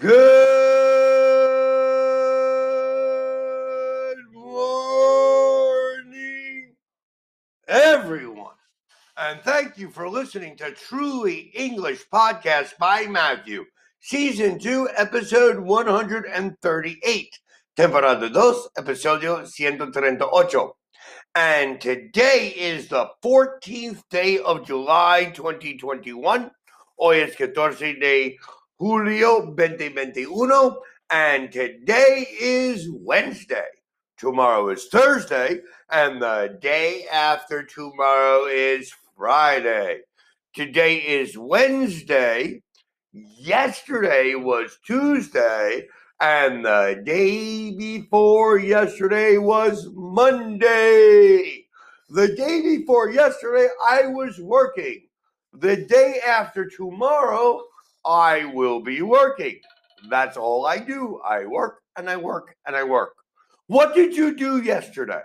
Good morning, everyone. And thank you for listening to Truly English Podcast by Matthew, Season 2, Episode 138, Temporada 2, Episodio 138. And today is the 14th day of July 2021. Hoy es 14 de Julio 2021, and today is Wednesday. Tomorrow is Thursday, and the day after tomorrow is Friday. Today is Wednesday. Yesterday was Tuesday, and the day before yesterday was Monday. The day before yesterday, I was working. The day after tomorrow, I will be working. That's all I do. I work and I work and I work. What did you do yesterday?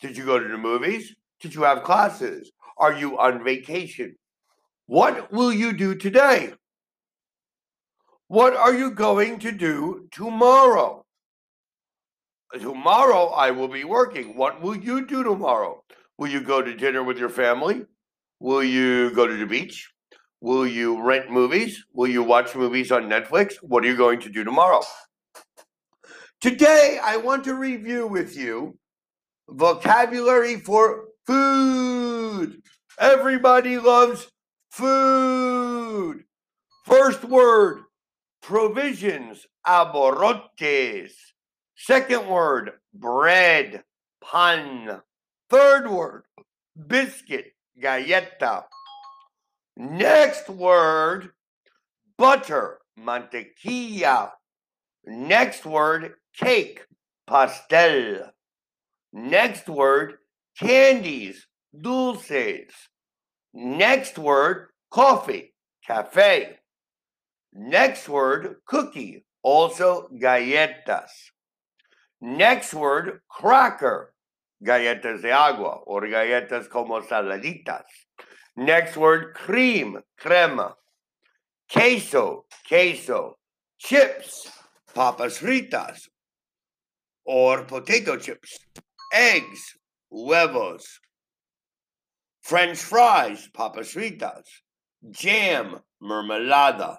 Did you go to the movies? Did you have classes? Are you on vacation? What will you do today? What are you going to do tomorrow? Tomorrow I will be working. What will you do tomorrow? Will you go to dinner with your family? Will you go to the beach? Will you rent movies? Will you watch movies on Netflix? What are you going to do tomorrow? Today, I want to review with you vocabulary for food. Everybody loves food. First word, provisions, aborrotes. Second word, bread, pan. Third word, biscuit, galleta. Next word, butter, mantequilla. Next word, cake, pastel. Next word, candies, dulces. Next word, coffee, cafe. Next word, cookie, also galletas. Next word, cracker, galletas de agua, or galletas como saladitas. Next word, cream, crema. Queso, queso. Chips, papas fritas, or potato chips. Eggs, huevos. French fries, papas fritas. Jam, mermelada.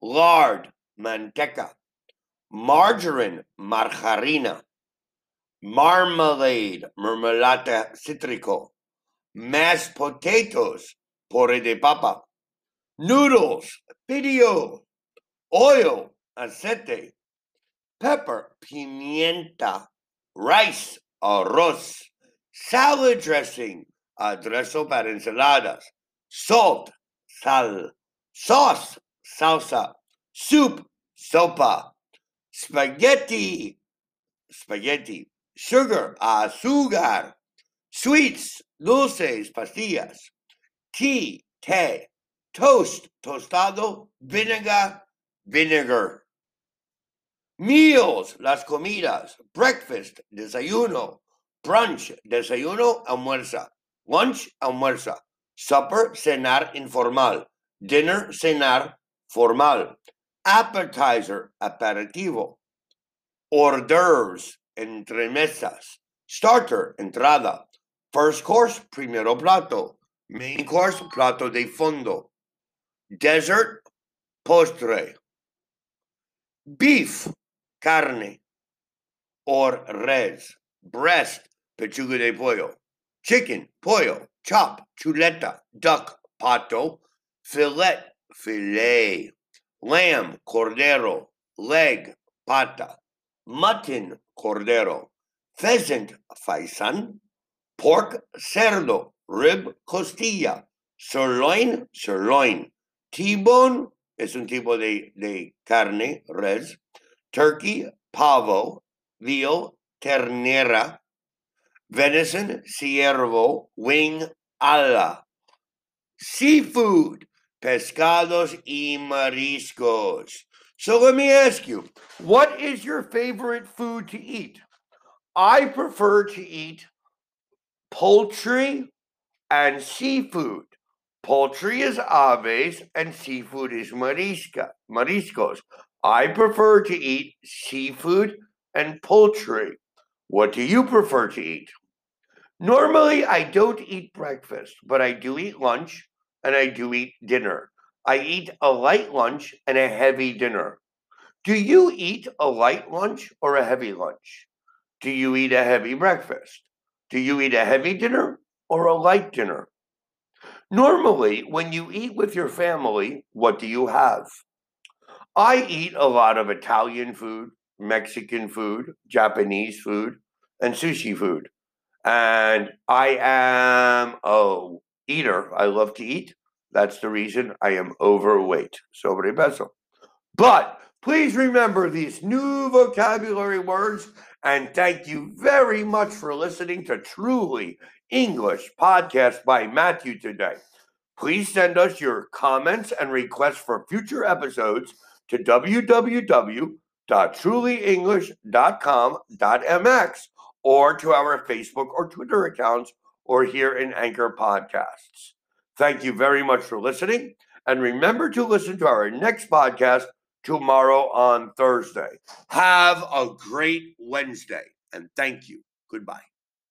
Lard, manteca. Margarine, margarina. Marmalade, mermelada citrico mashed potatoes, puré de papa, noodles, pidio, oil, aceite, pepper, pimienta, rice, arroz, salad dressing, aderezo para ensaladas, salt, sal, sauce, salsa, soup, sopa, spaghetti, spaghetti, sugar, azúcar, sweets, dulces, pastillas, tea, té, toast, tostado, vinegar, vinegar. Meals, las comidas, breakfast, desayuno, brunch, desayuno, almuerza, lunch, almuerza, supper, cenar informal, dinner, cenar formal, appetizer, aperitivo, hors d'oeuvres, entremesas, starter, entrada, First course, primero plato. Main course, plato de fondo. Dessert, postre. Beef, carne. Or res. Breast, pechuga de pollo. Chicken, pollo. Chop, chuleta. Duck, pato. Fillet, filet. Lamb, cordero. Leg, pata. Mutton, cordero. Pheasant, faisan pork, cerdo, rib, costilla, sirloin, sirloin, T-bone es un tipo de, de carne, res, turkey, pavo, veal, ternera, venison, ciervo, wing, ala, seafood, pescados y mariscos. So let me ask you, what is your favorite food to eat? I prefer to eat poultry and seafood. Poultry is aves and seafood is marisca, mariscos. I prefer to eat seafood and poultry. What do you prefer to eat? Normally, I don't eat breakfast, but I do eat lunch and I do eat dinner. I eat a light lunch and a heavy dinner. Do you eat a light lunch or a heavy lunch? Do you eat a heavy breakfast? Do you eat a heavy dinner or a light dinner? Normally, when you eat with your family, what do you have? I eat a lot of Italian food, Mexican food, Japanese food, and sushi food. And I am a eater. I love to eat. That's the reason I am overweight. Sobrepeso. But please remember these new vocabulary words. And thank you very much for listening to Truly English Podcast by Matthew today. Please send us your comments and requests for future episodes to www.trulyenglish.com.mx or to our Facebook or Twitter accounts or here in Anchor Podcasts. Thank you very much for listening. And remember to listen to our next podcast tomorrow on Thursday. Have a great Wednesday and thank you. Goodbye.